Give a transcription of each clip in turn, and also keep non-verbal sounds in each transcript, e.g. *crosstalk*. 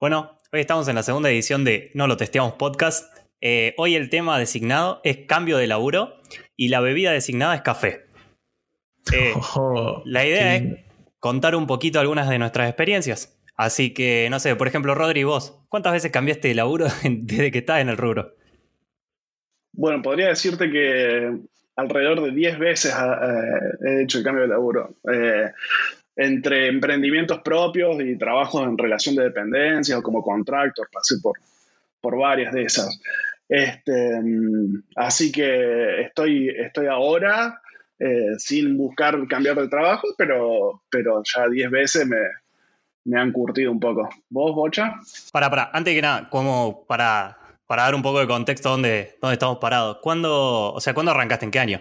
Bueno, hoy estamos en la segunda edición de No lo testeamos podcast. Eh, hoy el tema designado es cambio de laburo y la bebida designada es café. Eh, *laughs* Oh, la idea qué- es contar un poquito algunas de nuestras experiencias. Así que, no sé, por ejemplo, Rodri, vos, ¿cuántas veces cambiaste de laburo *laughs* desde que estás en el rubro? Bueno, podría decirte que alrededor de 10 veces eh, he hecho el cambio de laburo. Eh, entre emprendimientos propios y trabajos en relación de dependencia o como contractor, pasé por, por varias de esas. Este, mm, así que estoy, estoy ahora eh, sin buscar cambiar de trabajo, pero, pero ya 10 veces me, me han curtido un poco. ¿Vos, Bocha? Para, para, antes que nada, como para, para dar un poco de contexto dónde, dónde estamos parados. ¿Cuándo, o sea, ¿cuándo arrancaste? ¿En qué año?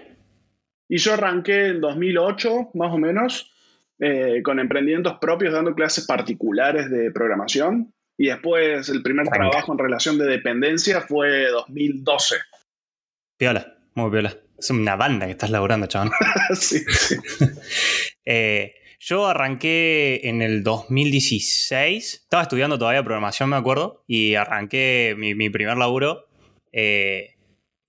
Y yo arranqué en 2008, más o menos, eh, con emprendimientos propios, dando clases particulares de programación. Y después el primer trabajo en relación de dependencia fue 2012. Piola, muy piola. Es una banda que estás laburando, *laughs* sí, sí. *laughs* Eh, yo arranqué en el 2016. Estaba estudiando todavía programación, me acuerdo. Y arranqué mi, mi primer laburo. eh,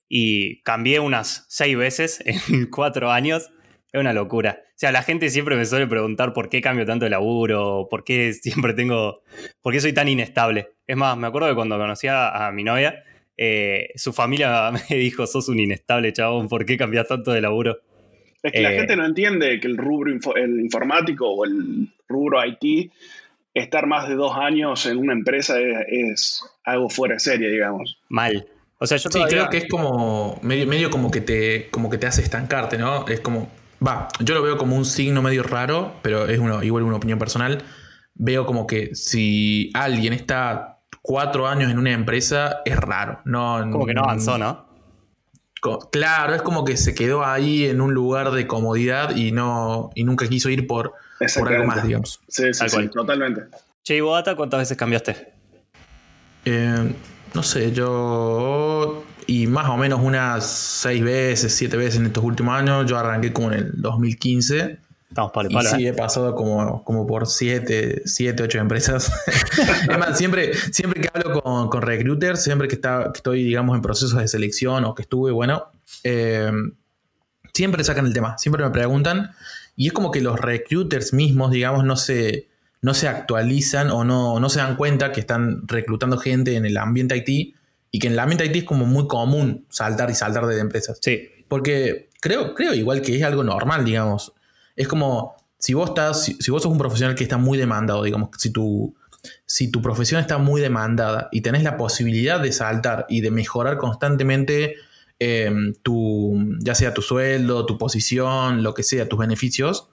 y cambié unas seis veces *laughs* en cuatro años. Es una locura. O sea, la gente siempre me suele preguntar por qué cambio tanto de laburo, por qué *laughs* siempre tengo, por qué soy tan inestable. Es más, me acuerdo que cuando conocí a, a mi novia, eh, su familia *laughs* me dijo, sos un inestable, chabón, ¿por qué cambias tanto de laburo? Es que la Eh. gente no entiende que el rubro info- el informático o el rubro IT, estar más de dos años en una empresa es, es algo fuera de serie, digamos. Mal. O sea, yo Sí, todavía- creo que es como medio, medio como que te como que te hace estancarte, ¿no? Es como va, yo lo veo como un signo medio raro, pero es uno, igual una opinión personal. Veo como que si alguien está cuatro años en una empresa es raro, no Como que no avanzó, ¿no? Claro, es como que se quedó ahí en un lugar de comodidad y no y nunca quiso ir por, por algo más, digamos. Sí, sí, sí, totalmente. Che, ¿y vos, Ata, cuántas veces cambiaste? Eh, no sé, yo. Y más o menos unas seis veces, siete veces en estos últimos años. Yo arranqué como en el 2015. Estamos palo y Y palo. sí, ¿eh? he pasado como, como por siete, siete, ocho empresas. *laughs* es más, siempre, siempre que hablo con, con recruiters, siempre que, está, que estoy, digamos, en procesos de selección o que estuve, bueno, eh, siempre sacan el tema, siempre me preguntan. Y es como que los recruiters mismos, digamos, no se, no se actualizan o no, no se dan cuenta que están reclutando gente en el ambiente IT y que en ambiente IT es como muy común saltar y saltar de empresas. Sí. Porque creo, creo igual que es algo normal, digamos. Es como si vos estás, si, si vos sos un profesional que está muy demandado, digamos, si tu, si tu profesión está muy demandada y tenés la posibilidad de saltar y de mejorar constantemente eh, tu, ya sea tu sueldo, tu posición, lo que sea, tus beneficios,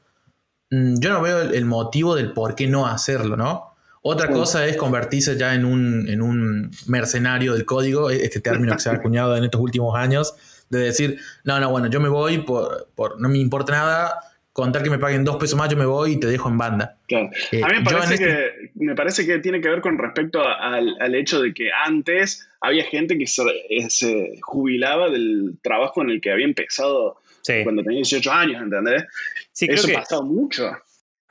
mm, yo no veo el, el motivo del por qué no hacerlo, ¿no? Otra Sí. cosa es convertirse ya en un, en un mercenario del código, este término que se ha *laughs* acuñado en estos últimos años, de decir, no, no, bueno, yo me voy por, por no me importa nada, contar que me paguen dos pesos más, yo me voy y te dejo en banda. Claro. Eh, A mí me parece, este- que, me parece que tiene que ver con respecto a- al, al hecho de que antes había gente que se, eh, se jubilaba del trabajo en el que había empezado Sí. cuando tenía 18 años, ¿entendés? Sí, creo Eso que, pasado mucho.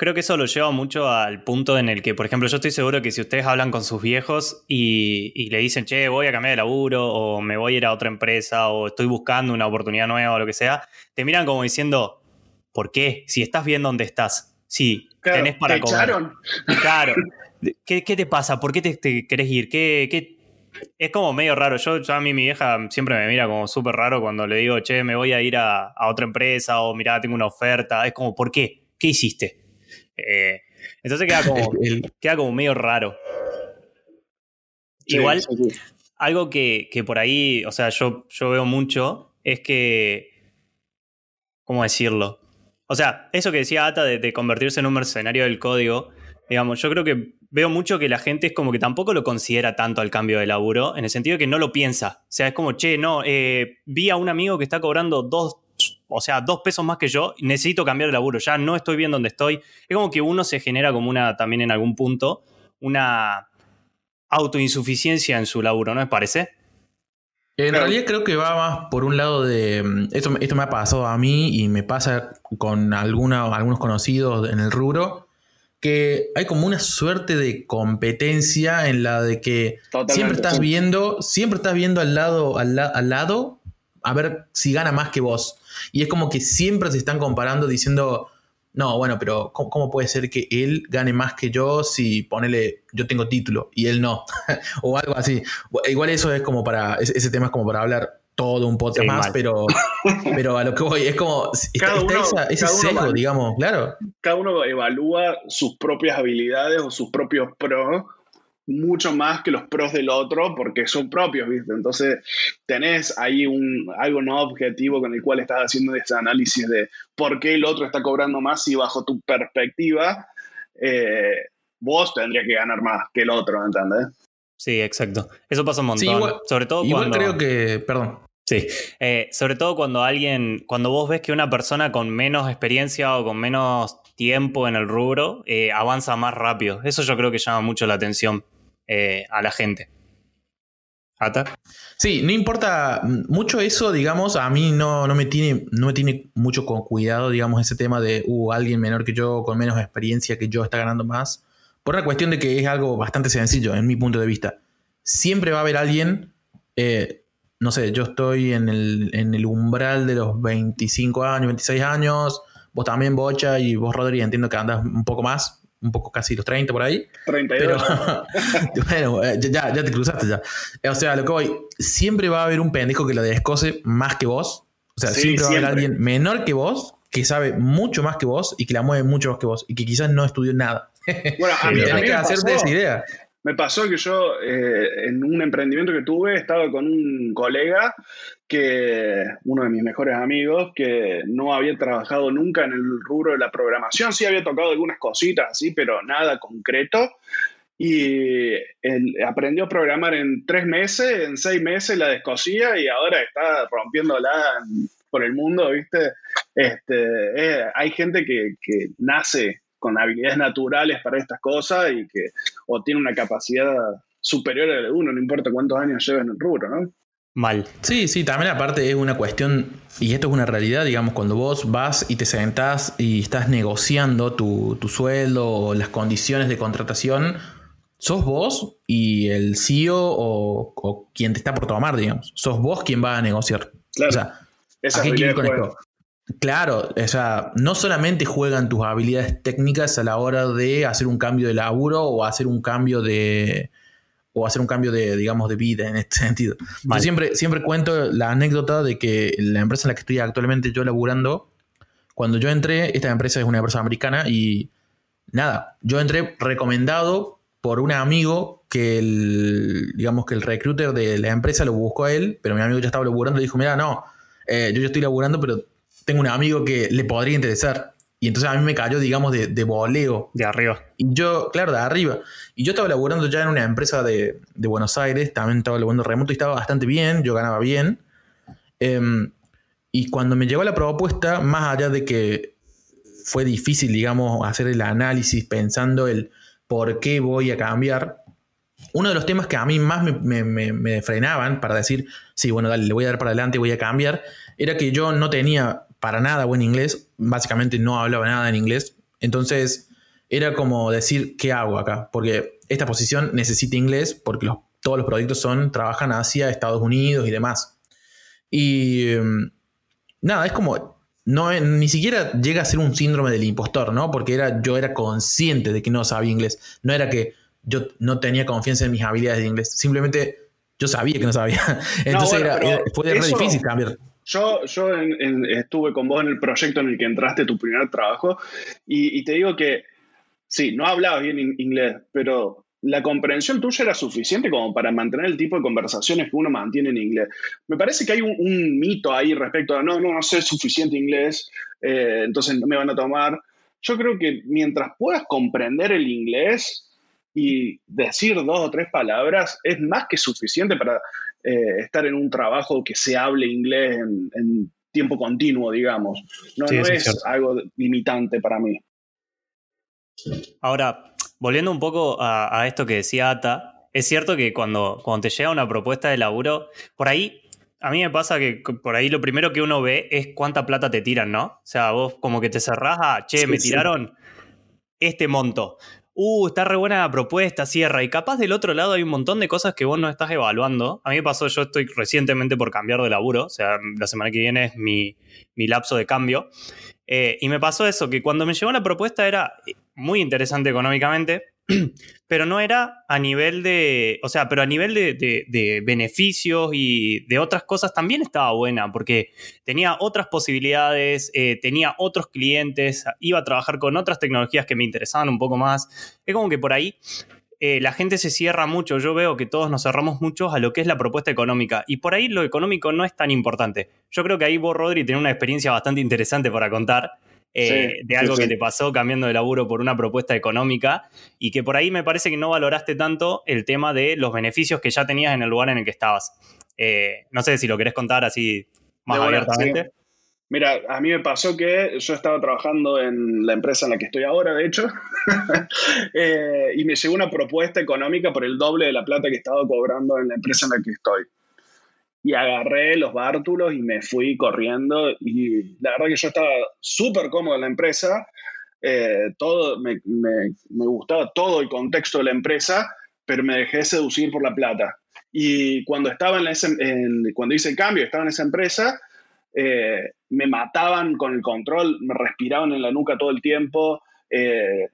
Creo que eso lo lleva mucho al punto en el que, por ejemplo, yo estoy seguro que si ustedes hablan con sus viejos y, y le dicen, che, voy a cambiar de laburo, o me voy a ir a otra empresa, o estoy buscando una oportunidad nueva, o lo que sea, te miran como diciendo, ¿por qué? Si estás bien donde estás, si Claro, tenés para ¿te comer. echaron? Claro. *laughs* ¿Qué, qué te pasa? ¿Por qué te, te querés ir? ¿Qué, qué- Es como medio raro. Yo, yo a mí mi vieja siempre me mira como súper raro cuando le digo, che, me voy a ir a, a otra empresa o mirá, tengo una oferta. Es como, ¿por qué? ¿Qué hiciste? Eh, entonces queda como, *laughs* queda como medio raro. Sí, Igual, sí, sí. algo que, que por ahí, o sea, yo, yo veo mucho es que. ¿Cómo decirlo? O sea, eso que decía Ata de, de convertirse en un mercenario del código, digamos, yo creo que veo mucho que la gente es como que tampoco lo considera tanto al cambio de laburo, en el sentido de que no lo piensa. O sea, es como, che, no, eh, vi a un amigo que está cobrando dos, o sea, dos pesos más que yo, necesito cambiar de laburo, ya no estoy bien donde estoy. Es como que uno se genera como una, también en algún punto, una autoinsuficiencia en su laburo, ¿no les parece? En Claro. realidad creo que va más por un lado de... mm, Esto, esto me ha pasado a mí y me pasa con alguna- algunos conocidos en el rubro, que hay como una suerte de competencia en la de que siempre estás viendo, siempre estás viendo al lado, al, al lado a ver si gana más que vos. Y es como que siempre se están comparando diciendo, no, bueno, pero ¿cómo, puede ser que él gane más que yo si ponele, yo tengo título y él no? *laughs* o algo así. Igual eso es como para, ese tema es como para hablar todo un poco más, pero, *laughs* pero a lo que voy, es como, cada uno, ese sesgo, digamos, claro. Cada uno evalúa sus propias habilidades o sus propios pros mucho más que los pros del otro porque son propios, ¿viste? Entonces tenés ahí un, algo no objetivo con el cual estás haciendo ese análisis de por qué el otro está cobrando más y bajo tu perspectiva eh, vos tendrías que ganar más que el otro, ¿entendés? Sí, exacto. Eso pasa un montón. sobre todo igual creo que, perdón. Sí, eh, sobre todo cuando alguien, cuando vos ves que una persona con menos experiencia o con menos tiempo en el rubro eh, avanza más rápido. Eso yo creo que llama mucho la atención eh, a la gente. ¿Ata? Sí, no importa mucho eso, digamos, a mí no, no, me, tiene, no me tiene mucho con cuidado, digamos, ese tema de uh, alguien menor que yo, con menos experiencia que yo, está ganando más. Por la cuestión de que es algo bastante sencillo, en mi punto de vista. Siempre va a haber alguien, eh, no sé, yo estoy en el, en el umbral de los 25 años, 26 años, vos también, Bocha, y vos, Rodri, entiendo que andas un poco más, un poco casi los 30 por ahí. 32. Pero, *laughs* bueno, eh, ya, ya te cruzaste ya. O sea, lo que voy, siempre va a haber un pendejo que lo descose más que vos. O sea, siempre va a haber alguien menor que vos, que sabe mucho más que vos y que la mueve mucho más que vos y que quizás no estudió nada. Bueno, *laughs* a mí, tenés que hacerte esa idea. Me pasó que yo eh, en un emprendimiento que tuve estaba con un colega que uno de mis mejores amigos, que no había trabajado nunca en el rubro de la programación, sí había tocado algunas cositas así, pero nada concreto. Y aprendió a programar en tres meses, en seis meses la descosía y ahora está rompiéndola por el mundo, ¿viste? Este, eh, hay gente que nace con habilidades naturales para estas cosas y que o tiene una capacidad superior a la de uno, no importa cuántos años lleve en el rubro, ¿no? Mal. Sí, sí, también aparte es una cuestión, y esto es una realidad, digamos, cuando vos vas y te sentás y estás negociando tu, sueldo o las condiciones de contratación, sos vos y el CEO o, quien te está por tomar, digamos. Sos vos quien va a negociar. Claro. O sea, ¿a qué con esto? Claro, o sea, no solamente juegan tus habilidades técnicas a la hora de hacer un cambio de laburo o hacer un cambio de, o hacer un cambio de, digamos, de vida en este *laughs* sentido. Yo siempre, siempre cuento la anécdota de que la empresa en la que estoy actualmente yo laburando, cuando yo entré, esta empresa es una empresa americana y nada, yo entré recomendado por un amigo que el, digamos que el recruiter de la empresa lo buscó a él, pero mi amigo ya estaba laburando y dijo, mira, no, eh, yo ya estoy laburando, pero tengo un amigo que le podría interesar. Y entonces a mí me cayó, digamos, de, de voleo. De arriba. Y yo, claro, de arriba. Y yo estaba laburando ya en una empresa de, Buenos Aires, también estaba laburando remoto y estaba bastante bien, yo ganaba bien. Em, y cuando me llegó la propuesta, más allá de que fue difícil, digamos, hacer el análisis pensando el por qué voy a cambiar, uno de los temas que a mí más me, me frenaban para decir, sí, bueno, dale, le voy a dar para adelante, voy a cambiar, era que yo no tenía para nada buen inglés, básicamente no hablaba nada en inglés, entonces era como decir, ¿qué hago acá? Porque esta posición necesita inglés porque todos los proyectos son, trabajan hacia Estados Unidos y demás. Y em, nada, es como, no, ni siquiera llega a ser un síndrome del impostor, ¿no? Porque era, yo era consciente de que no sabía inglés, no era que yo no tenía confianza en mis habilidades de inglés, simplemente yo sabía que no sabía. *laughs* Entonces era, fue difícil cambiar. Yo, yo estuve con vos en el proyecto en el que entraste tu primer trabajo y, te digo que sí, no hablabas bien inglés, pero la comprensión tuya era suficiente como para mantener el tipo de conversaciones que uno mantiene en inglés. Me parece que hay un, mito ahí respecto a no, no, no sé suficiente inglés, eh, entonces no me van a tomar. Yo creo que mientras puedas comprender el inglés y decir dos o tres palabras, es más que suficiente para eh, estar en un trabajo que se hable inglés en, tiempo continuo, digamos. No, es, algo limitante para mí. Ahora, volviendo un poco a, esto que decía Ata, es cierto que cuando, cuando te llega una propuesta de laburo, por ahí a mí me pasa que por ahí lo primero que uno ve es cuánta plata te tiran, ¿no? O sea, vos como que te cerrás a, che, me tiraron este monto. Uh, está re buena la propuesta, cierra. Y capaz del otro lado hay un montón de cosas que vos no estás evaluando. A mí me pasó, yo estoy recientemente por cambiar de laburo, o sea, la semana que viene es mi, mi lapso de cambio. Eh, y me pasó eso, que cuando me llegó la propuesta era muy interesante económicamente, *clears throat* pero no era a nivel de, o sea, pero a nivel de, beneficios y de otras cosas también estaba buena, porque tenía otras posibilidades, eh, tenía otros clientes, iba a trabajar con otras tecnologías que me interesaban un poco más. Es como que por ahí eh, la gente se cierra mucho, yo veo que todos nos cerramos mucho a lo que es la propuesta económica, y por ahí lo económico no es tan importante. Yo creo que ahí vos, Rodri, tenés una experiencia bastante interesante para contar eh, de algo que te pasó cambiando de laburo por una propuesta económica y que por ahí me parece que no valoraste tanto el tema de los beneficios que ya tenías en el lugar en el que estabas. Eh, no sé si lo querés contar así más abiertamente. Mira, a mí me pasó que yo estaba trabajando en la empresa en la que estoy ahora, de hecho, *laughs* eh, y me llegó una propuesta económica por el doble de la plata que estaba cobrando en la empresa en la que estoy y agarré los bártulos y me fui corriendo y la verdad que yo estaba súper cómodo en la empresa, eh, todo, me, gustaba todo el contexto de la empresa, pero me dejé seducir por la plata. Y cuando estaba en, ese, cuando hice el cambio, estaba en esa empresa, eh, me mataban con el control, me respiraban en la nuca todo el tiempo, eh,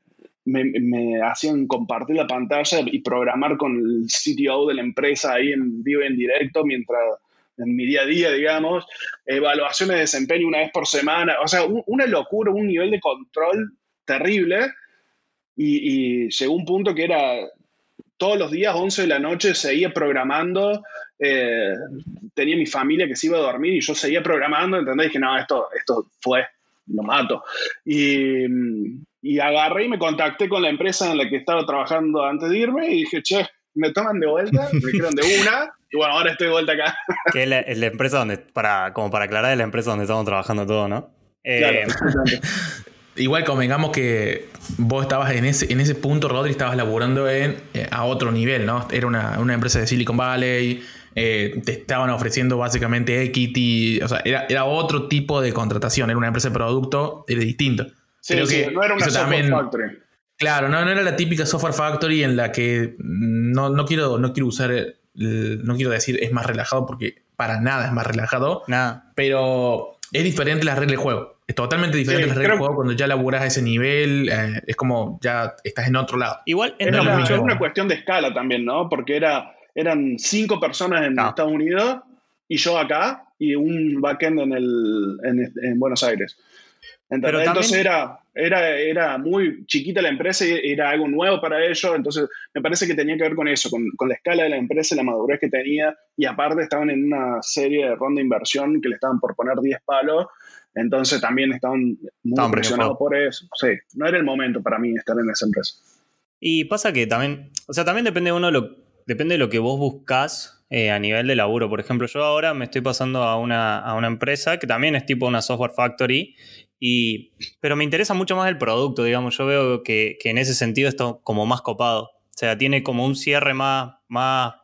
me, me, hacían compartir la pantalla y programar con el CTO de la empresa ahí en vivo y en directo mientras en mi día a día, digamos, evaluaciones de desempeño una vez por semana, o sea, una locura, un nivel de control terrible y, y, llegó un punto que era todos los días, 11 de la noche, seguía programando, eh, tenía mi familia que se iba a dormir y yo seguía programando, ¿entendés? Y dije, no, esto, esto fue, lo mato. Y, y agarré y me contacté con la empresa en la que estaba trabajando antes de irme y dije, che, me toman de vuelta, me dijeron de una, y bueno, ahora estoy de vuelta acá. *laughs* que es la, empresa donde, para, como para aclarar, es la empresa donde estamos trabajando todo, ¿no? Eh, *laughs* Igual convengamos que vos estabas en ese, en ese punto, Rodri, estabas laburando en, eh, a otro nivel, ¿no? Era una, una empresa de Silicon Valley, eh, te estaban ofreciendo básicamente equity, o sea, era, era, otro tipo de contratación, era una empresa de producto, era distinto. Sí, sí, no era una software factory. Claro, no, no era la típica software factory en la que no, no quiero, no quiero usar, no quiero decir es más relajado porque para nada es más relajado. Nada. Pero es diferente la regla del juego. Es totalmente diferente la regla del juego cuando ya laburas a ese nivel. Eh, es como ya estás en otro lado. Igual es, una, cuestión de escala también, ¿no? Porque era, eran cinco personas en Estados Unidos y yo acá y un backend en, el, en Buenos Aires. Entonces era, era, era muy chiquita la empresa y era algo nuevo para ellos, entonces me parece que tenía que ver con eso, con, la escala de la empresa, la madurez que tenía, y aparte estaban en una serie de ronda de inversión que le estaban por poner 10 palos, entonces también estaban muy impresionados por eso. Sí, no era el momento para mí estar en esa empresa. Y pasa que también, o sea, también depende de uno, lo, depende de lo que vos buscás eh, a nivel de laburo. Por ejemplo, yo ahora me estoy pasando a una, a una empresa que también es tipo una software factory y, pero me interesa mucho más el producto, digamos. Yo veo que, en ese sentido esto como más copado. O sea, tiene como un cierre más, más,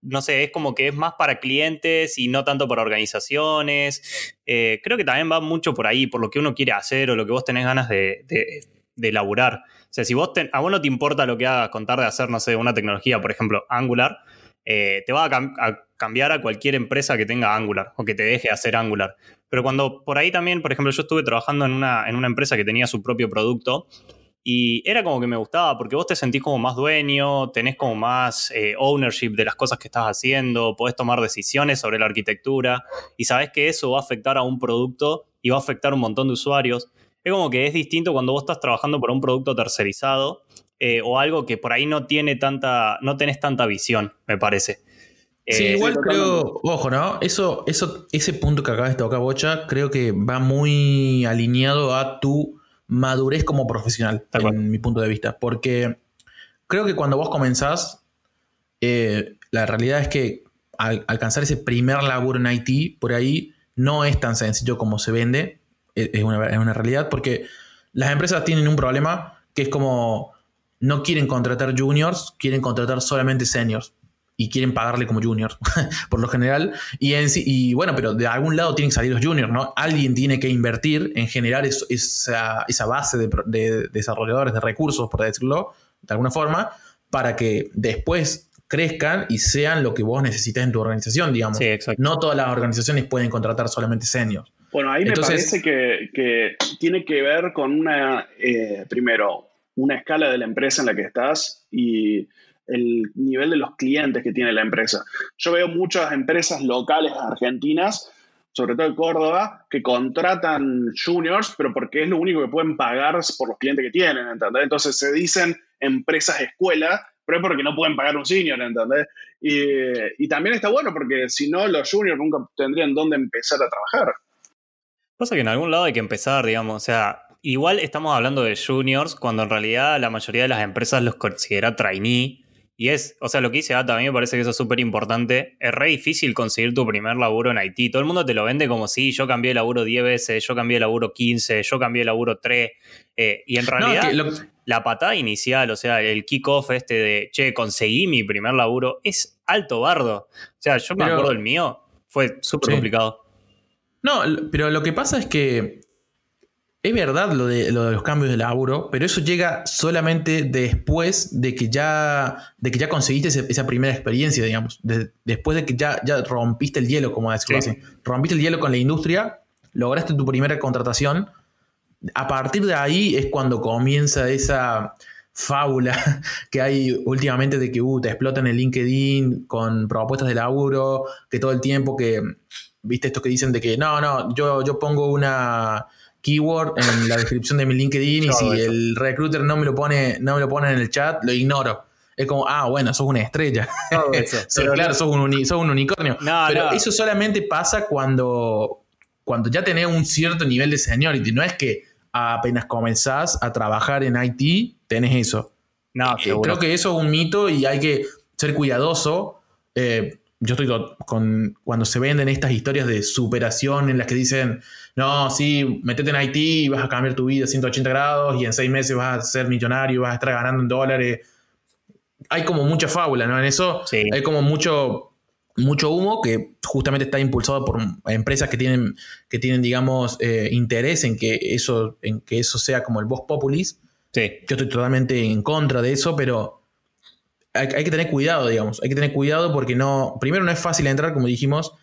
no sé, es como que es más para clientes y no tanto para organizaciones. Eh, creo que también va mucho por ahí, por lo que uno quiere hacer o lo que vos tenés ganas de, de, elaborar. O sea, si vos a vos no te importa lo que hagas, contar de hacer, no sé, una tecnología, por ejemplo, Angular, eh, te va a, cambiar a cualquier empresa que tenga Angular o que te deje hacer Angular. Pero cuando por ahí también, por ejemplo, yo estuve trabajando en una, en una empresa que tenía su propio producto y era como que me gustaba porque vos te sentís como más dueño, tenés como más eh, ownership de las cosas que estás haciendo, podés tomar decisiones sobre la arquitectura y sabés que eso va a afectar a un producto y va a afectar a un montón de usuarios. Es como que es distinto cuando vos estás trabajando por un producto tercerizado eh, o algo que por ahí no tiene tanta, no tenés tanta visión, me parece. Sí, eh, igual creo, ojo, ¿no? Eso, eso, ese punto que acabas de tocar, Bocha, creo que va muy alineado a tu madurez como profesional, en mi punto de vista. Porque creo que cuando vos comenzás, eh, la realidad es que alcanzar ese primer laburo en IT por ahí no es tan sencillo como se vende. E, es una, es una realidad porque las empresas tienen un problema que es como no quieren contratar juniors, quieren contratar solamente seniors. Y quieren pagarle como junior, *laughs* por lo general. Y, en y bueno, pero de algún lado tienen que salir los juniors, ¿no? Alguien tiene que invertir en generar esa, esa, base de, de, desarrolladores de recursos, por decirlo de alguna forma, para que después crezcan y sean lo que vos necesitas en tu organización, digamos. Sí, exacto. No todas las organizaciones pueden contratar solamente seniors. Bueno, ahí me parece que, que, tiene que ver con una, eh, primero, una escala de la empresa en la que estás y el nivel de los clientes que tiene la empresa. Yo veo muchas empresas locales argentinas, sobre todo en Córdoba, que contratan juniors, pero porque es lo único que pueden pagar por los clientes que tienen, ¿entendés? Entonces se dicen empresas escuela, pero es porque no pueden pagar un senior, ¿entendés? Y, y también está bueno porque si no, los juniors nunca tendrían dónde empezar a trabajar. Pasa que en algún lado hay que empezar, digamos, o sea, igual estamos hablando de juniors cuando en realidad la mayoría de las empresas los considera trainee y es, o sea, lo que dice Ata, a mí me parece que eso es súper importante. Es re difícil conseguir tu primer laburo en Haití. Todo el mundo te lo vende como si yo cambié de laburo 10 veces, yo cambié de laburo 15, yo cambié de laburo 3. Eh, y en realidad, la patada inicial, o sea, el kickoff este de, che, conseguí mi primer laburo, es alto bardo. O sea, yo me acuerdo del mío, fue súper complicado. No, pero lo que pasa es que es verdad lo de, los cambios de laburo, pero eso llega solamente después de que ya, de que ya conseguiste esa primera experiencia, digamos. después de que ya, ya rompiste el hielo, como decirlo así. Rompiste el hielo con la industria, lograste tu primera contratación. A partir de ahí es cuando comienza esa fábula *laughs* que hay últimamente de que uh, te explotan en LinkedIn con propuestas de laburo, que todo el tiempo que, viste esto que dicen de que no, no, yo, yo pongo una keyword en la descripción de mi LinkedIn y si el recruiter no me lo pone, no me lo pone en el chat, lo ignoro. Es como, ah, bueno, sos una estrella. *laughs* claro, sos un, unicornio. pero eso solamente pasa cuando, cuando ya tenés un cierto nivel de seniority. No es que apenas comenzás a trabajar en IT, tenés eso. No, eh, creo que eso es un mito y hay que ser cuidadoso. Eh, yo estoy con cuando se venden estas historias de superación en las que dicen, no, sí, metete en Haití y vas a cambiar tu vida a 180 grados y en seis meses vas a ser millonario, vas a estar ganando en dólares. Hay como mucha fábula, ¿no? En eso hay como mucho, mucho humo que justamente está impulsado por empresas que tienen, que tienen digamos, eh, interés en que, eso, en que eso sea como el voz populis. Sí. Yo estoy totalmente en contra de eso, pero hay, que tener cuidado, digamos. Hay que tener cuidado porque no. Primero, no es fácil entrar, como dijimos.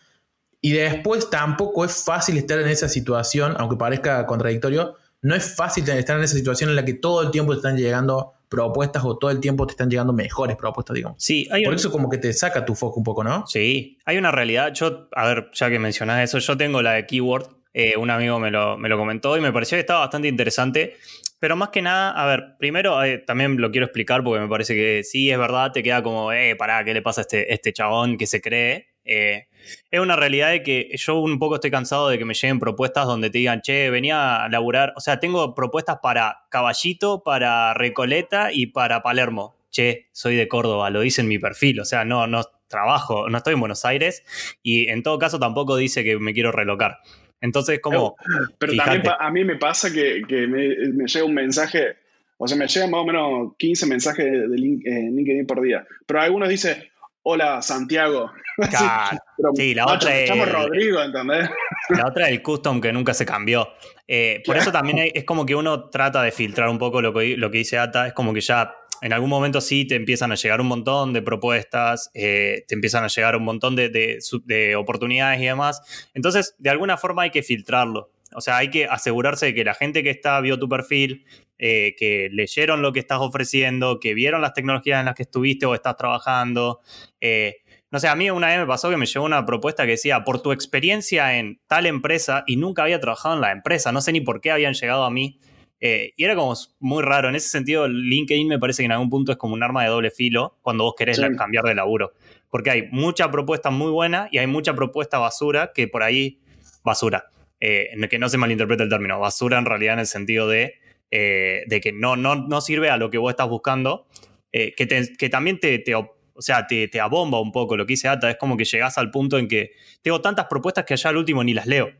Y después tampoco es fácil estar en esa situación, aunque parezca contradictorio. No es fácil estar en esa situación en la que todo el tiempo te están llegando propuestas o todo el tiempo te están llegando mejores propuestas, digamos. Sí, Por eso como que te saca tu foco un poco, ¿no? Sí, hay una realidad. Yo, a ver, ya que mencionás eso, yo tengo la de Keyword. Eh, un amigo me lo, me lo comentó y me pareció que estaba bastante interesante. Pero más que nada, a ver, primero eh, también lo quiero explicar porque me parece que sí, es verdad, te queda como, eh, pará, ¿qué le pasa a este, este chabón que se cree? Eh, es una realidad de que yo un poco estoy cansado de que me lleguen propuestas donde te digan, che, venía a laburar, o sea, tengo propuestas para Caballito, para Recoleta y para Palermo. Che, soy de Córdoba, lo dice en mi perfil, o sea, no, no trabajo, no estoy en Buenos Aires y en todo caso tampoco dice que me quiero relocar. Entonces, como. Pero, también a mí me pasa que, me, llega un mensaje, o sea, me llegan más o menos 15 mensajes de eh, LinkedIn por día. Pero algunos dicen, hola Santiago. *laughs* sí, la otra es. Rodrigo, ¿entendés? *laughs* La otra es el custom que nunca se cambió. Eh, por eso también es como que uno trata de filtrar un poco lo que, lo que dice Ata. Es como que ya en algún momento sí te empiezan a llegar un montón de propuestas, eh, te empiezan a llegar un montón de, oportunidades y demás. Entonces, de alguna forma hay que filtrarlo. O sea, hay que asegurarse de que la gente que está vio tu perfil, eh, que leyeron lo que estás ofreciendo, que vieron las tecnologías en las que estuviste o estás trabajando. Eh, no sé, a mí una vez me pasó que me llegó una propuesta que decía, por tu experiencia en tal empresa, y nunca había trabajado en la empresa, no sé ni por qué habían llegado a mí, eh, y era como muy raro. En ese sentido, LinkedIn me parece que en algún punto es como un arma de doble filo cuando vos querés cambiar de laburo. Porque hay mucha propuesta muy buena y hay mucha propuesta basura que por ahí, basura. Eh, que no se malinterprete el término, basura en realidad en el sentido de, eh, de que no, no, no sirve a lo que vos estás buscando, que, que, también te, te, o sea, te, te, abomba un poco lo que dice Ata, es como que llegás al punto en que tengo tantas propuestas que allá al último ni las leo.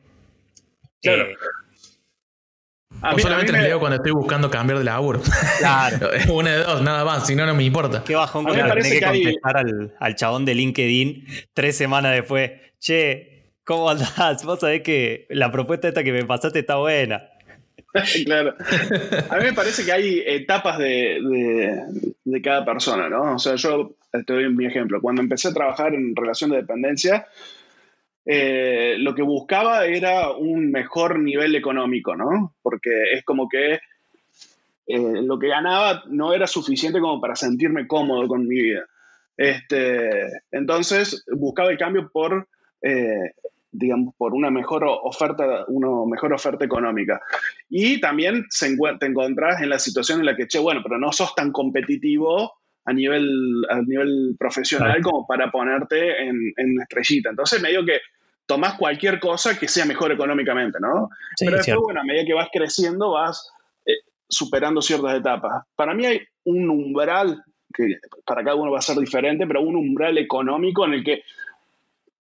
Claro. A mí, solamente les leo cuando estoy buscando cambiar de laburo. Claro. *laughs* Una de dos, nada más, si no, no me importa. Qué bajón que parece que, contestar al, al, chabón de LinkedIn tres semanas después. Che, ¿cómo andás? *laughs* Vos sabés que la propuesta esta que me pasaste está buena. *laughs* claro. A mí me parece que hay etapas de, de, cada persona, ¿no? O sea, yo te doy mi ejemplo. Cuando empecé a trabajar en relación de dependencia, eh, lo que buscaba era un mejor nivel económico, ¿no? Porque es como que eh, lo que ganaba no era suficiente como para sentirme cómodo con mi vida. Este, entonces buscaba el cambio por, eh, digamos, por una mejor oferta, una mejor oferta económica. Y también se te encontrás en la situación en la que, che, bueno, pero no sos tan competitivo a nivel, a nivel profesional como para ponerte en, en estrellita. Entonces, medio que tomás cualquier cosa que sea mejor económicamente, ¿no? Pero después, bueno, a medida que vas creciendo, vas eh, superando ciertas etapas. Para mí hay un umbral, que para cada uno va a ser diferente, pero un umbral económico en el que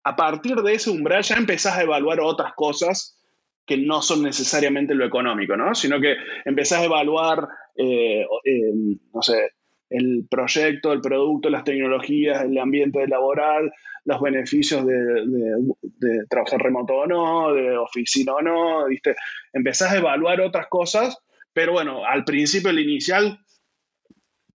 a partir de ese umbral ya empezás a evaluar otras cosas que no son necesariamente lo económico, ¿no? Sino que empezás a evaluar, eh, eh, no sé, el proyecto, el producto, las tecnologías, el ambiente laboral, los beneficios de, trabajar remoto o no, de oficina o no, ¿viste? Empezás a evaluar otras cosas, pero bueno, al principio, el inicial,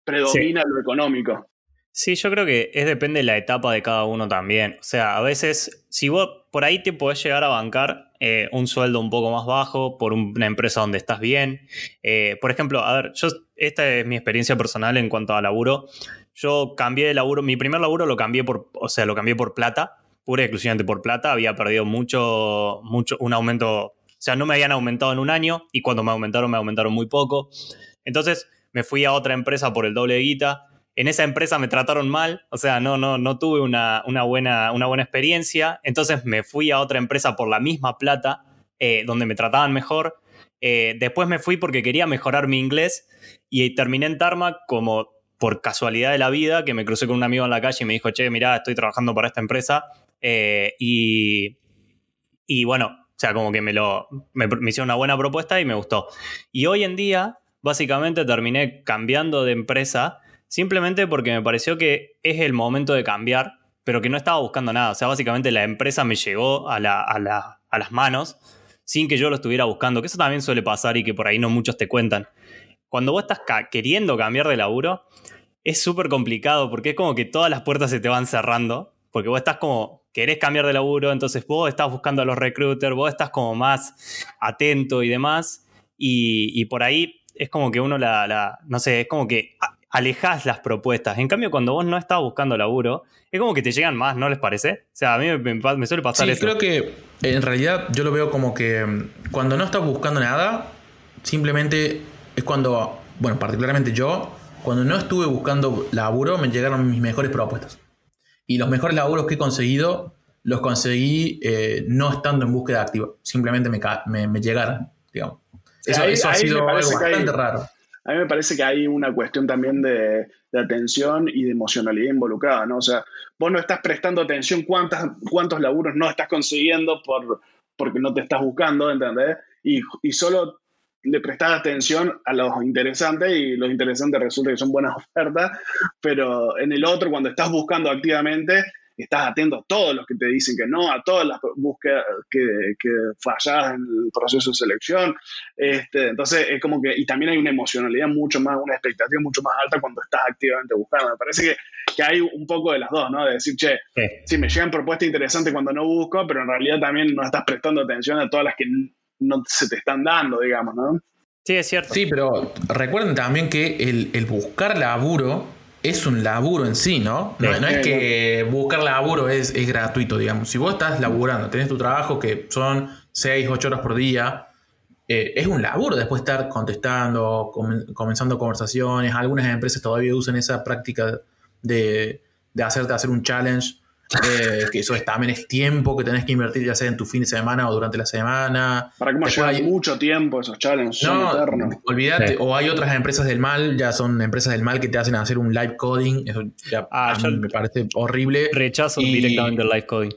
predomina lo económico. Sí, yo creo que es depende de la etapa de cada uno también. O sea, a veces, si vos por ahí te podés llegar a bancar eh, un sueldo un poco más bajo por una empresa donde estás bien. Eh, por ejemplo, a ver, yo, esta es mi experiencia personal en cuanto a laburo. Yo cambié de laburo, mi primer laburo lo cambié por, o sea, lo cambié por plata, pura y exclusivamente por plata. Había perdido mucho, mucho, un aumento, o sea, no me habían aumentado en un año y cuando me aumentaron, me aumentaron muy poco. Entonces me fui a otra empresa por el doble de guita en esa empresa me trataron mal, o sea, no, no, no tuve una, buena, una buena experiencia, entonces me fui a otra empresa por la misma plata, eh, donde me trataban mejor. Eh, después me fui porque quería mejorar mi inglés y terminé en Tarmac como por casualidad de la vida, que me crucé con un amigo en la calle y me dijo, che, mira, estoy trabajando para esta empresa. Eh, y, y bueno, o sea, como que me, lo, me, me hicieron una buena propuesta y me gustó. Y hoy en día, básicamente terminé cambiando de empresa Simplemente porque me pareció que es el momento de cambiar, pero que no estaba buscando nada. O sea, básicamente la empresa me llegó a, las manos sin que yo lo estuviera buscando, que eso también suele pasar y que por ahí no muchos te cuentan. Cuando vos estás queriendo cambiar de laburo, es súper complicado porque es como que todas las puertas se te van cerrando, porque vos estás como, querés cambiar de laburo, entonces vos estás buscando a los recruiters, vos estás como más atento y demás, y, por ahí es como que uno la, no sé, es como que alejás las propuestas. En cambio, cuando vos no estás buscando laburo, es como que te llegan más, ¿no les parece? O sea, a mí me, suele pasar sí, eso. creo que en realidad yo lo veo como que mm, cuando no estás buscando nada, simplemente es cuando, bueno, particularmente yo, cuando no estuve buscando laburo, me llegaron mis mejores propuestas. Y los mejores laburos que he conseguido, los conseguí eh, no estando en búsqueda activa. Simplemente me, me, llegaron, digamos. Eso, ha sido algo bastante raro a mí me parece que hay una cuestión también de, atención y de emocionalidad involucrada, ¿no? O sea, vos no estás prestando atención cuántas, cuántos laburos no estás consiguiendo por, porque no te estás buscando, ¿entendés? Y, y solo le prestás atención a los interesantes y los interesantes resulta que son buenas *laughs* ofertas, pero en el otro, cuando estás buscando activamente, estás atento a todos los que te dicen que no, a todas las búsquedas que, que fallas en el proceso de selección. Este, entonces, es como que, y también hay una emocionalidad mucho más, una expectativa mucho más alta cuando estás activamente buscando. Me parece que, que hay un poco de las dos, ¿no? De decir, che, sí. me llegan propuestas interesantes cuando no busco, pero en realidad también no estás prestando atención a todas las que no se te están dando, digamos, ¿no? Sí, es cierto. Sí, pero recuerden también que el, el buscar laburo es un laburo en sí, ¿no? No, es que buscar laburo es, gratuito, digamos. Si vos estás laburando, tenés tu trabajo que son 6, 8 horas por día, eh, es un laburo después estar contestando, comenzando conversaciones. Algunas empresas todavía usan esa práctica de, de hacerte hacer un challenge eh, que eso es, también es tiempo que tenés que invertir, ya sea en tu fin de semana o durante la semana. Para que lleva hay... mucho tiempo esos challenges. No, olvídate. O hay otras empresas del mal, ya son empresas del mal que te hacen hacer un live coding. Eso ya ah, me parece horrible. Rechazo directamente el live coding.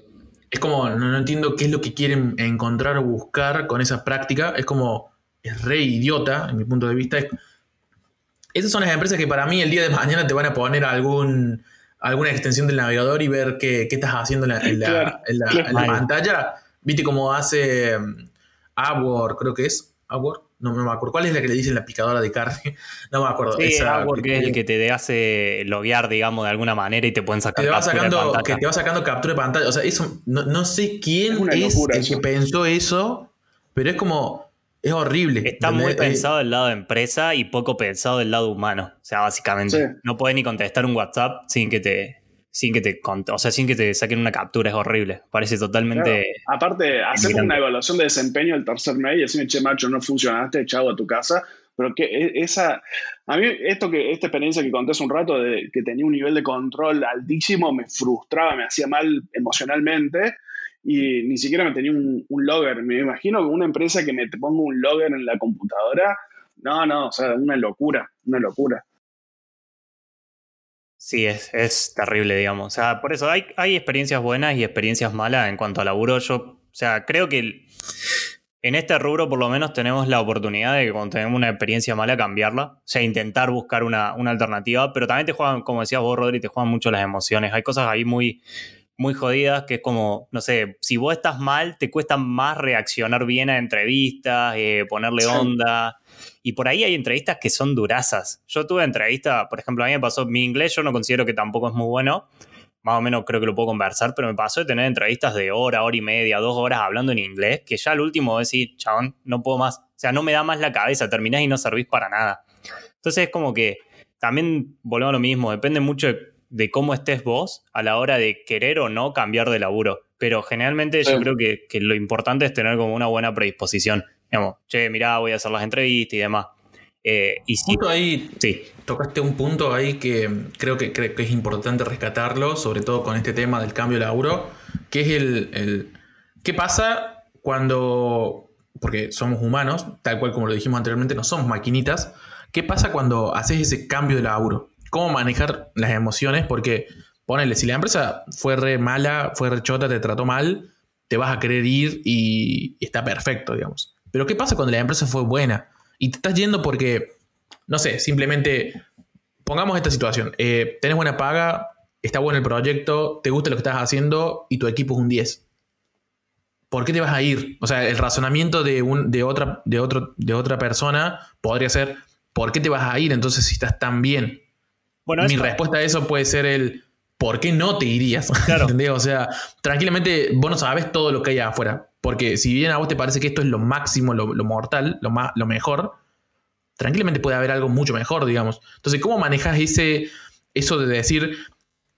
Es como, no, entiendo qué es lo que quieren encontrar o buscar con esa práctica. Es como es re idiota, en mi punto de vista, es, esas son las empresas que para mí el día de mañana te van a poner algún, alguna extensión del navegador y ver qué, estás haciendo en la, pantalla. ¿Viste cómo hace um, creo que es? Award, no, me acuerdo. ¿Cuál es la que le dicen la picadora de carne? *laughs* No me acuerdo. Sí, Esa, que, es el que te hace loguear, digamos, de alguna manera y te pueden sacar te va sacando, Que te va sacando captura de pantalla. O sea, eso, no, sé quién es, el que pensó eso, pero es como. Es horrible. Está muy pensado del lado de empresa y poco pensado del lado humano. O sea, básicamente. No puedes ni contestar un WhatsApp sin que te sin que te o sea, sin que te saquen una captura, es horrible. Parece totalmente. Aparte, hacer una evaluación de desempeño del tercer mes y decirme, che, macho, no funcionaste, chavo a tu casa. Pero que e, esa. A mí, esto que, esta experiencia que conté hace un rato de que tenía un nivel de control altísimo, me frustraba, me hacía mal emocionalmente. Y ni siquiera me tenía un, un logger. Me imagino que una empresa que me ponga un logger en la computadora. No, no, o sea, una locura, una locura. Sí, es, es terrible, digamos. O sea, por eso hay, hay experiencias buenas y experiencias malas en cuanto a laburo. Yo, o sea, creo que en este rubro por lo menos tenemos la oportunidad de que cuando tenemos una experiencia mala cambiarla. O sea, intentar buscar una, alternativa. Pero también te juegan, como decías vos, Rodri, te juegan mucho las emociones. Hay cosas ahí muy, muy jodidas que es como, no sé, si vos estás mal, te cuesta más reaccionar bien a entrevistas, eh, ponerle onda. Y por ahí hay entrevistas que son durazas. Yo tuve entrevista, por ejemplo, a mí me pasó, mi inglés yo no considero que tampoco es muy bueno, más o menos creo que lo puedo conversar, pero me pasó de tener entrevistas de hora, hora y media, dos horas hablando en inglés, que ya al último decir, chabón, no puedo más. O sea, no me da más la cabeza, terminás y no servís para nada. Entonces es como que también volvemos a lo mismo, depende mucho de, cómo estés vos a la hora de querer o no cambiar de laburo. Pero generalmente yo creo que, que, lo importante es tener como una buena predisposición. Digamos, che, mirá, voy a hacer las entrevistas y demás. Eh, y sí, ahí sí. tocaste un punto ahí que creo que, que es importante rescatarlo, sobre todo con este tema del cambio de laburo, que es el, ¿qué pasa cuando, porque somos humanos, tal cual como lo dijimos anteriormente, no somos maquinitas, ¿qué pasa cuando haces ese cambio de laburo? ¿Cómo manejar las emociones? Porque, ponele, si la empresa fue re mala, fue re chota, te trató mal, te vas a querer ir y está perfecto, digamos. Pero ¿qué pasa cuando la empresa fue buena? Y te estás yendo porque, no sé, simplemente pongamos esta situación. Eh, tenés buena paga, está bueno el proyecto, te gusta lo que estás haciendo y tu equipo es un 10. ¿Por qué te vas a ir? O sea, el razonamiento de, un, de, otra, de, otro, de otra persona podría ser, ¿por qué te vas a ir entonces si estás tan bien? Bueno, Mi respuesta a eso puede ser el, ¿por qué no te irías? *laughs* Claro. O sea, tranquilamente vos no sabes todo lo que hay afuera. Porque si bien a vos te parece que esto es lo máximo, lo, mortal, lo, más, lo mejor, tranquilamente puede haber algo mucho mejor, digamos. Entonces, ¿cómo manejas ese, eso de decir,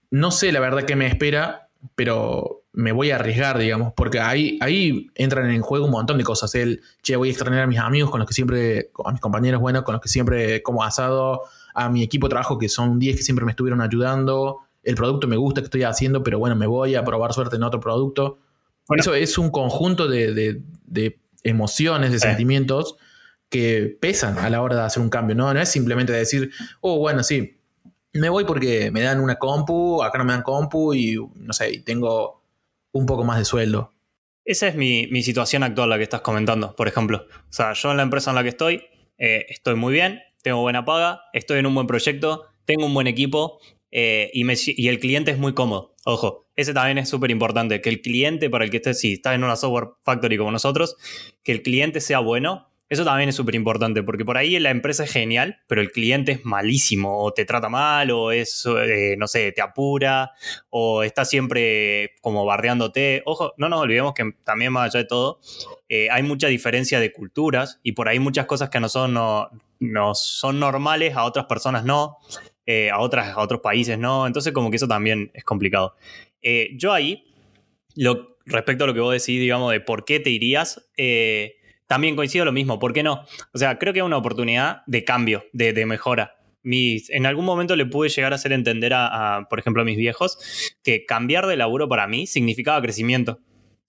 no sé la verdad que me espera, pero me voy a arriesgar, digamos? Porque ahí, ahí entran en juego un montón de cosas. El, che, voy a extrañar a mis amigos con los que siempre, a mis compañeros, bueno, con los que siempre como asado, a mi equipo de trabajo que son 10 que siempre me estuvieron ayudando, el producto me gusta que estoy haciendo, pero bueno, me voy a probar suerte en otro producto. Eso es un conjunto de, emociones, de sentimientos que pesan a la hora de hacer un cambio. No, no es simplemente decir, oh, bueno, sí, me voy porque me dan una compu, acá no me dan compu y no sé, tengo un poco más de sueldo. Esa es mi, situación actual, la que estás comentando, por ejemplo. O sea, yo en la empresa en la que estoy, eh, estoy muy bien, tengo buena paga, estoy en un buen proyecto, tengo un buen equipo eh, y, el cliente es muy cómodo. Ojo, ese también es súper importante, que el cliente para el que estés, si estás en una software factory como nosotros, que el cliente sea bueno. Eso también es súper importante, porque por ahí la empresa es genial, pero el cliente es malísimo, o te trata mal, o es, eh, no sé, te apura, o está siempre como bardeándote. Ojo, no nos olvidemos que también más allá de todo, eh, hay mucha diferencia de culturas, y por ahí muchas cosas que a nosotros no, no son normales, a otras personas no. Eh, a, otras, a otros países no, entonces como que eso también es complicado. Eh, yo ahí, lo, respecto a lo que vos decís, digamos, de por qué te irías, eh, también coincido lo mismo, ¿por qué no? O sea, creo que es una oportunidad de cambio, de, mejora. Mis, en algún momento le pude llegar a hacer entender a, por ejemplo, a mis viejos que cambiar de laburo para mí significaba crecimiento.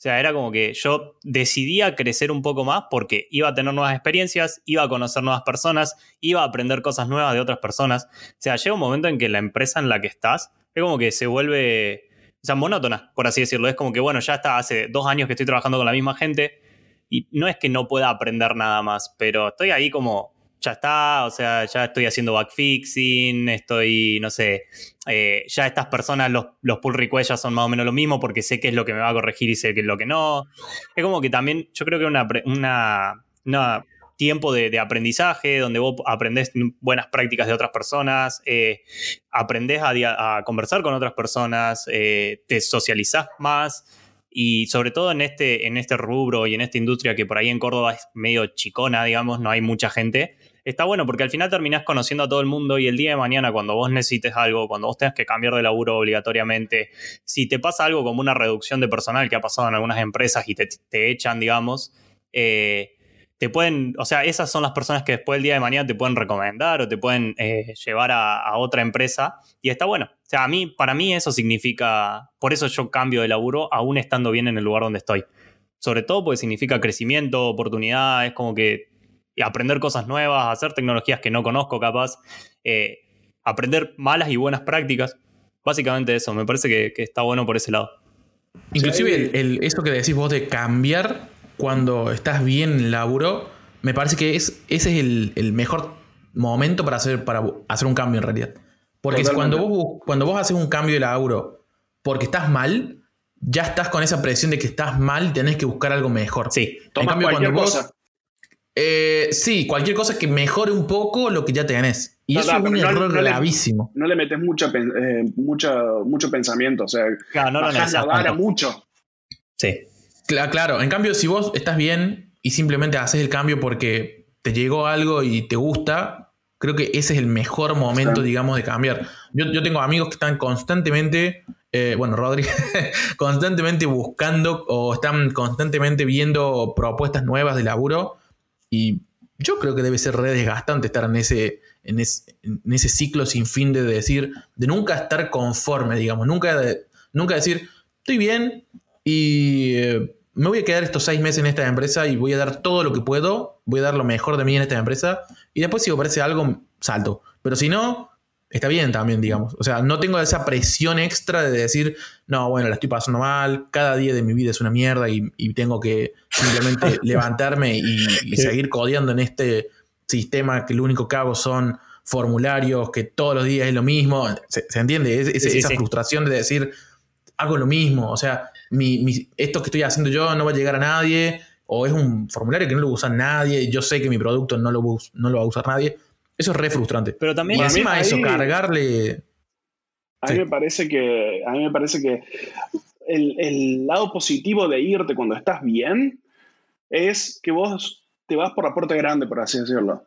O sea, era como que yo decidía crecer un poco más porque iba a tener nuevas experiencias, iba a conocer nuevas personas, iba a aprender cosas nuevas de otras personas. O sea, llega un momento en que la empresa en la que estás es como que se vuelve, o sea, monótona, por así decirlo. Es como que, bueno, ya está hace dos años que estoy trabajando con la misma gente, y no es que no pueda aprender nada más, pero estoy ahí como, ya está, o sea, ya estoy haciendo backfixing, estoy, no sé, eh, ya estas personas, los, los pull requests ya son más o menos lo mismo porque sé qué es lo que me va a corregir y sé qué es lo que no. Es como que también, yo creo que una, una, una tiempo de, aprendizaje, donde vos aprendés buenas prácticas de otras personas, eh, aprendés a, conversar con otras personas, eh, te socializás más y sobre todo en este, en este rubro y en esta industria que por ahí en Córdoba es medio chicona, digamos, no hay mucha gente, está bueno porque al final terminás conociendo a todo el mundo y el día de mañana cuando vos necesites algo, cuando vos tengas que cambiar de laburo obligatoriamente, si te pasa algo como una reducción de personal que ha pasado en algunas empresas y te, te echan, digamos, eh, te pueden, o sea, esas son las personas que después del día de mañana te pueden recomendar o te pueden eh, llevar a, otra empresa y está bueno. O sea, a mí, para mí eso significa, por eso yo cambio de laburo aún estando bien en el lugar donde estoy. Sobre todo porque significa crecimiento, oportunidades, como que aprender cosas nuevas, hacer tecnologías que no conozco capaz, eh, aprender malas y buenas prácticas. Básicamente eso, me parece que, está bueno por ese lado. Inclusive el, eso que decís vos de cambiar cuando estás bien en el laburo, me parece que es, ese es el, mejor momento para hacer, para hacer un cambio en realidad. Porque cuando vos, cuando vos haces un cambio de laburo porque estás mal, ya estás con esa presión de que estás mal y tenés que buscar algo mejor. Sí, en cambio, cuando vos. Eh, sí, cualquier cosa que mejore un poco lo que ya tenés. Y eso es un error gravísimo. no le metes mucha, eh, mucho pensamiento, o sea, claro, no la vara mucho. Sí. Claro, en cambio, si vos estás bien y simplemente haces el cambio porque te llegó algo y te gusta, creo que ese es el mejor momento, digamos, de cambiar. Yo, tengo amigos que están constantemente, eh, bueno, Rodri, *laughs* constantemente buscando o están constantemente viendo propuestas nuevas de laburo y yo creo que debe ser re desgastante estar en ese, en ese, ciclo sin fin de decir, de nunca estar conforme, digamos, nunca, nunca decir, estoy bien y... Eh, me voy a quedar estos seis meses en esta empresa y voy a dar todo lo que puedo, voy a dar lo mejor de mí en esta empresa y después si aparece algo, salto. Pero si no, está bien también, digamos. O sea, no tengo esa presión extra de decir, no, bueno, la estoy pasando mal, cada día de mi vida es una mierda y, tengo que simplemente *laughs* levantarme y, seguir codeando en este sistema que lo único que hago son formularios, que todos los días es lo mismo. ¿Se, entiende? esa frustración de decir, hago lo mismo. O sea, esto que estoy haciendo yo no va a llegar a nadie, o es un formulario que no lo usa nadie, yo sé que mi producto no lo, no lo va a usar nadie. Eso es re frustrante. Pero también y encima de eso, cargarle. A mí me parece que. A mí me parece que el, lado positivo de irte cuando estás bien es que vos te vas por la puerta grande, por así decirlo.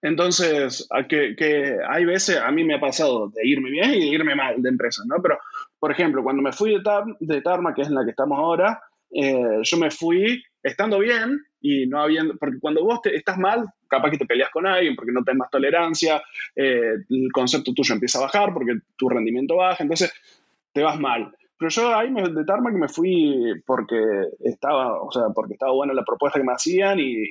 Entonces, que, que, hay veces, a mí me ha pasado de irme bien y de irme mal de empresa, ¿no? Pero por ejemplo, cuando me fui de, Tarma, que es en la que estamos ahora, eh, yo me fui estando bien y no habiendo, porque cuando vos estás mal, capaz que te peleas con alguien porque no tenés más tolerancia, eh, el concepto tuyo empieza a bajar porque tu rendimiento baja, entonces te vas mal. Pero yo ahí me, de Tarma que me fui porque estaba, o sea, porque estaba buena la propuesta que me hacían y,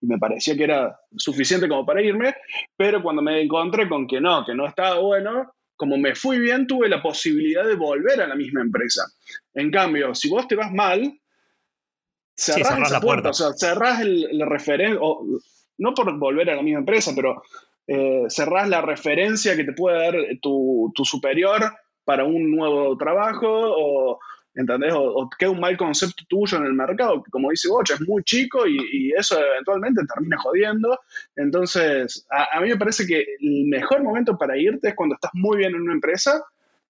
y me parecía que era suficiente como para irme, pero cuando me encontré con que no, que no estaba bueno, como me fui bien, tuve la posibilidad de volver a la misma empresa. En cambio, si vos te vas mal, cerrás, la puerta, o sea, cerrás el, referente, no por volver a la misma empresa, pero eh, cerrás la referencia que te puede dar tu, superior para un nuevo trabajo o ¿entendés? O, queda un mal concepto tuyo en el mercado, que como dice Bocha, es muy chico y, eso eventualmente termina jodiendo. Entonces, a, mí me parece que el mejor momento para irte es cuando estás muy bien en una empresa,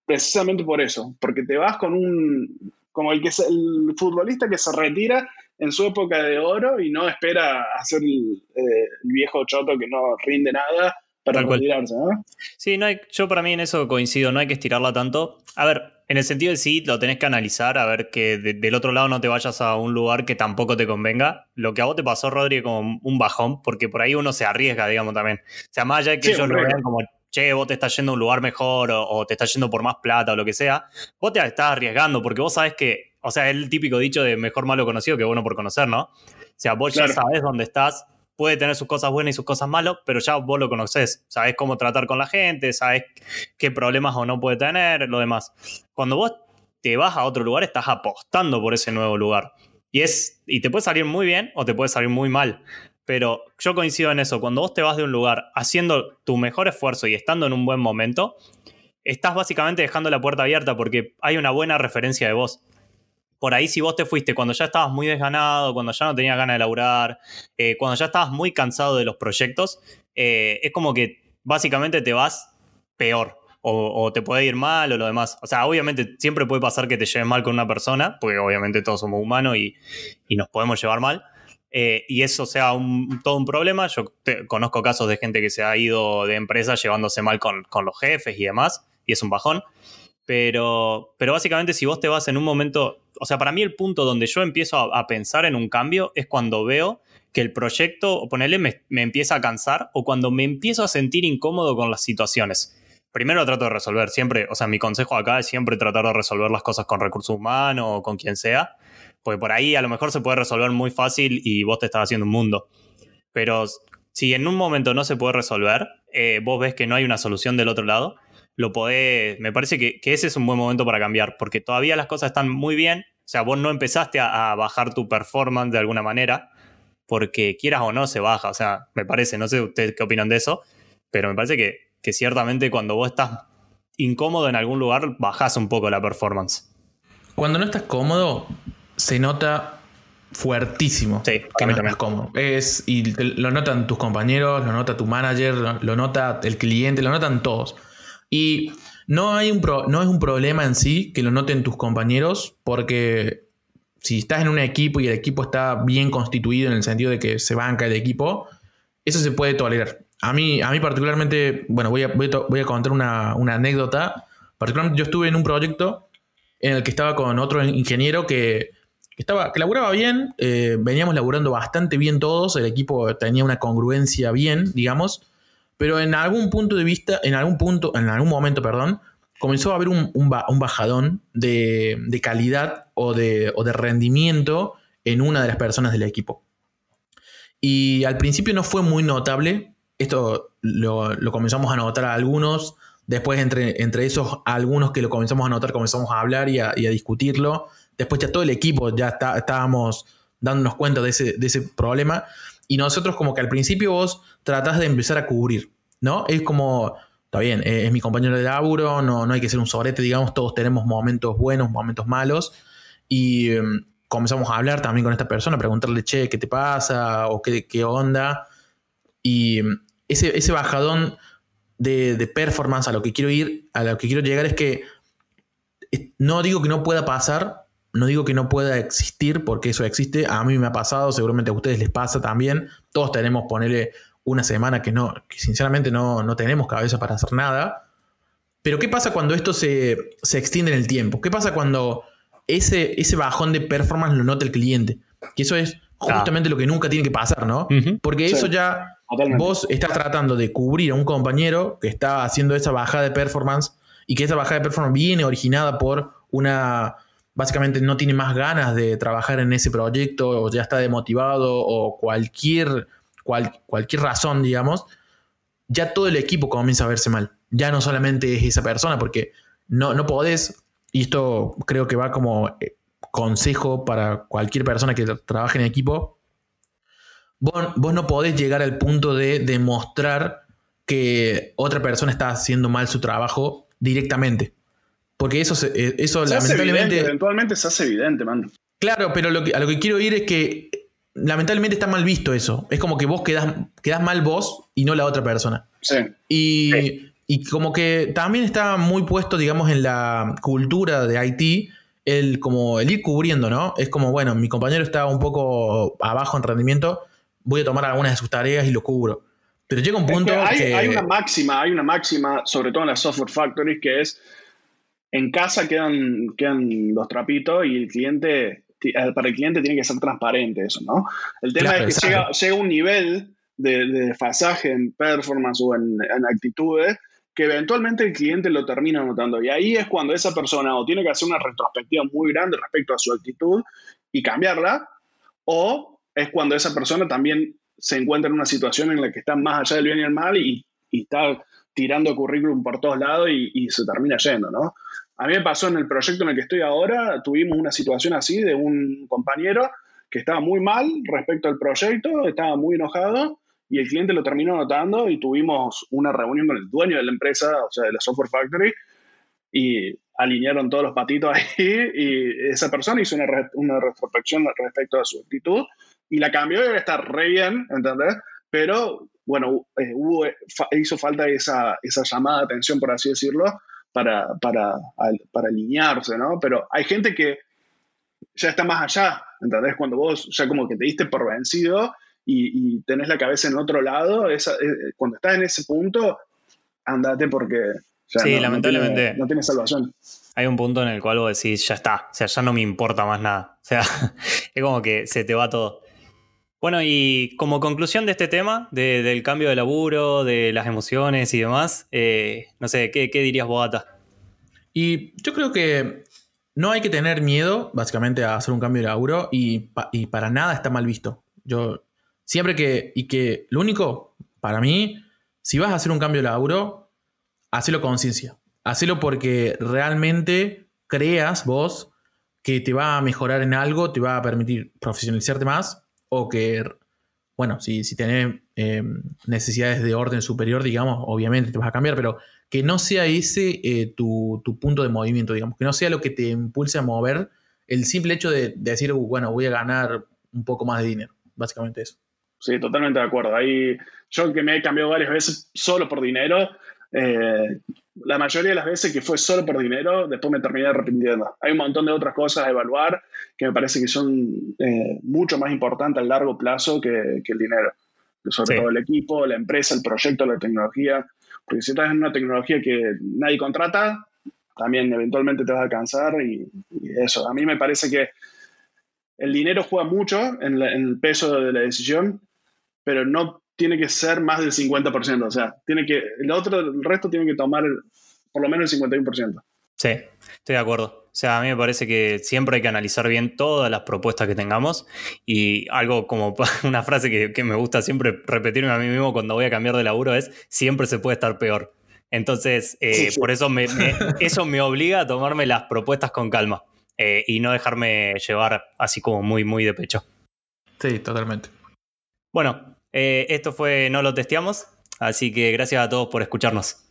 precisamente por eso, porque te vas con un, como el, que el futbolista que se retira en su época de oro y no espera hacer el, eh, el viejo choto que no rinde nada para retirarse, ¿no? Sí, no hay, yo para mí en eso coincido, no hay que estirarla tanto. A ver, en el sentido de sí, lo tenés que analizar, a ver que del otro lado no te vayas a un lugar que tampoco te convenga. Lo que a vos te pasó, Rodri, como un bajón, porque por ahí uno se arriesga, digamos, también. O sea, más allá de que ellos lo vean como, che, vos te estás yendo a un lugar mejor o, te estás yendo por más plata o lo que sea, vos te estás arriesgando porque vos sabés que, o sea, es el típico dicho de mejor malo conocido que bueno por conocer, ¿no? O sea, vos ya sabés dónde estás, puede tener sus cosas buenas y sus cosas malas, pero ya vos lo conocés, sabés cómo tratar con la gente, sabés qué problemas o no puede tener, lo demás. Cuando vos te vas a otro lugar, estás apostando por ese nuevo lugar. Y, es, y te puede salir muy bien o te puede salir muy mal. Pero yo coincido en eso. Cuando vos te vas de un lugar haciendo tu mejor esfuerzo y estando en un buen momento, estás básicamente dejando la puerta abierta porque hay una buena referencia de vos. Por ahí, si vos te fuiste cuando ya estabas muy desganado, cuando ya no tenías ganas de laburar, eh, cuando ya estabas muy cansado de los proyectos, eh, es como que básicamente te vas peor. O, te puede ir mal o lo demás. O sea, obviamente siempre puede pasar que te lleves mal con una persona, porque obviamente todos somos humanos y, nos podemos llevar mal. Eh, y eso sea todo un problema. Yo conozco casos de gente que se ha ido de empresa llevándose mal con, con los jefes y demás y es un bajón. Pero, pero básicamente si vos te vas en un momento, o sea, para mí el punto donde yo empiezo a, pensar en un cambio es cuando veo que el proyecto, o ponerle, me, me, empieza a cansar o cuando me empiezo a sentir incómodo con las situaciones. Primero trato de resolver siempre, o sea, mi consejo acá es siempre tratar de resolver las cosas con recursos humanos o con quien sea, porque por ahí a lo mejor se puede resolver muy fácil y vos te estás haciendo un mundo. Pero si en un momento no se puede resolver, eh, vos ves que no hay una solución del otro lado, lo podés, me parece que, ese es un buen momento para cambiar, porque todavía las cosas están muy bien, o sea, vos no empezaste a, bajar tu performance de alguna manera, porque quieras o no se baja, o sea, me parece, no sé ustedes qué opinan de eso, pero me parece que, que ciertamente cuando vos estás incómodo en algún lugar, bajas un poco la performance. Cuando no estás cómodo, se nota fuertísimo sí, que no estás cómodo. Es, y lo notan tus compañeros, lo nota tu manager, lo nota el cliente, lo notan todos. Y no, hay un no es un problema en sí que lo noten tus compañeros, porque si estás en un equipo y el equipo está bien constituido en el sentido de que se banca el equipo, eso se puede tolerar. A mí, a mí particularmente, bueno, voy a, voy a, contar una, anécdota. Particularmente yo estuve en un proyecto en el que estaba con otro ingeniero que, estaba, que laburaba bien, eh, veníamos laburando bastante bien todos, el equipo tenía una congruencia bien, digamos, pero en algún punto de vista, en algún punto, en algún momento, perdón, comenzó a haber un, bajadón de, calidad o de, rendimiento en una de las personas del equipo. Y al principio no fue muy notable, esto lo, comenzamos a notar a algunos, después entre, entre esos algunos que lo comenzamos a notar comenzamos a hablar y a, discutirlo, después ya todo el equipo ya estábamos dándonos cuenta de ese, de ese problema y nosotros como que al principio vos tratás de empezar a cubrir, ¿no? Es como, está bien, eh, es mi compañero de laburo, no, no hay que ser un sobrete, digamos, todos tenemos momentos buenos, momentos malos, y em, comenzamos a hablar también con esta persona, preguntarle, che, ¿qué te pasa? o qué, qué onda. Y em, ese, ese bajadón de, de, performance a lo que quiero ir, a lo que quiero llegar es que no digo que no pueda pasar, no digo que no pueda existir, porque eso existe. A mí me ha pasado, seguramente a ustedes les pasa también. Todos tenemos, ponerle una semana que no, que sinceramente no, no tenemos cabeza para hacer nada. Pero ¿qué pasa cuando esto se, extiende en el tiempo? ¿Qué pasa cuando ese, ese bajón de performance lo nota el cliente? Que eso es justamente lo que nunca tiene que pasar, ¿no? Porque eso ya vos estás tratando de cubrir a un compañero que está haciendo esa bajada de performance y que esa bajada de performance viene originada por una básicamente no tiene más ganas de trabajar en ese proyecto o ya está demotivado o cualquier, cualquier razón, digamos, ya todo el equipo comienza a verse mal. Ya no solamente es esa persona, porque no, no podés, y esto creo que va como eh, consejo para cualquier persona que trabaje en equipo, vos, vos no podés llegar al punto de demostrar que otra persona está haciendo mal su trabajo directamente. Porque eso, eh, eso lamentablemente. eventualmente se hace evidente, man. Claro, pero lo a lo que quiero ir es que lamentablemente está mal visto eso. Es como que vos quedás, mal vos y no la otra persona. Sí. Y, y como que también está muy puesto, digamos, en la cultura de Haití el, como el ir cubriendo, ¿no? Es como, bueno, mi compañero está un poco abajo en rendimiento, voy a tomar algunas de sus tareas y lo cubro. Pero llega un punto que hay, una máxima, hay una máxima, sobre todo en las software factories, que es en casa quedan, quedan los trapitos y el cliente, eh, para el cliente tiene que ser transparente eso, ¿no? El tema es que llega, llega, un nivel de, de, desfasaje en performance o en, en, actitudes que eventualmente el cliente lo termina notando. Y ahí es cuando esa persona o tiene que hacer una retrospectiva muy grande respecto a su actitud y cambiarla, o es cuando esa persona también se encuentra en una situación en la que está más allá del bien y el mal y, está tirando currículum por todos lados y, y, se termina yendo, ¿no? A mí me pasó en el proyecto en el que estoy ahora, tuvimos una situación así de un compañero que estaba muy mal respecto al proyecto, estaba muy enojado y el cliente lo terminó notando y tuvimos una reunión con el dueño de la empresa, o sea, de la Software Factory, y alinearon todos los patitos ahí y esa persona hizo una, una retrospección respecto a su actitud y la cambió y ahora está re bien, ¿entendés? Pero, bueno, eh, hubo, hizo falta esa, esa llamada de atención, por así decirlo, para, para, para alinearse, ¿no? Pero hay gente que ya está más allá, ¿entendés? Cuando vos ya como que te diste por vencido y, tenés la cabeza en otro lado, esa, eh, cuando estás en ese punto, andate porque sí, lamentablemente. No tiene, salvación. Hay un punto en el cual vos decís, ya está, o sea, ya no me importa más nada. O sea, *laughs* es como que se te va todo. Bueno, y como conclusión de este tema, del cambio de laburo, de las emociones y demás, eh, no sé, ¿qué, dirías, Boata? Y yo creo que no hay que tener miedo, básicamente, a hacer un cambio de laburo y, y para nada está mal visto. Yo siempre que, y que lo único, para mí, si vas a hacer un cambio de laburo, hacelo con conciencia. Hacelo porque realmente creas vos que te va a mejorar en algo, te va a permitir profesionalizarte más o que, bueno, si, si tenés em, necesidades de orden superior, digamos, obviamente te vas a cambiar, pero que no sea ese eh, tu, punto de movimiento, digamos, que no sea lo que te impulse a mover el simple hecho de, decir, uh, bueno, voy a ganar un poco más de dinero, básicamente eso. Sí, totalmente de acuerdo. Ahí, yo que me he cambiado varias veces solo por dinero, eh, la mayoría de las veces que fue solo por dinero, después me terminé arrepintiendo. Hay un montón de otras cosas a evaluar que me parece que son eh, mucho más importantes a largo plazo que, el dinero. Sobre todo el equipo, la empresa, el proyecto, la tecnología. Porque si estás en una tecnología que nadie contrata, también eventualmente te vas a cansar y, eso. A mí me parece que el dinero juega mucho en, en el peso de la decisión, pero no tiene que ser más del 50%. O sea, tiene que, el otro, el resto tiene que tomar por lo menos el 51%. Sí, estoy de acuerdo. O sea, a mí me parece que siempre hay que analizar bien todas las propuestas que tengamos y algo como *laughs* una frase que, me gusta siempre repetirme a mí mismo cuando voy a cambiar de laburo es siempre se puede estar peor. Entonces, eh, por eso me, *laughs* eso me obliga a tomarme las propuestas con calma eh, y no dejarme llevar así como muy, muy de pecho. Sí, totalmente. Bueno, eh, esto fue No lo testeamos, así que gracias a todos por escucharnos.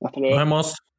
Hasta luego. Nos vemos.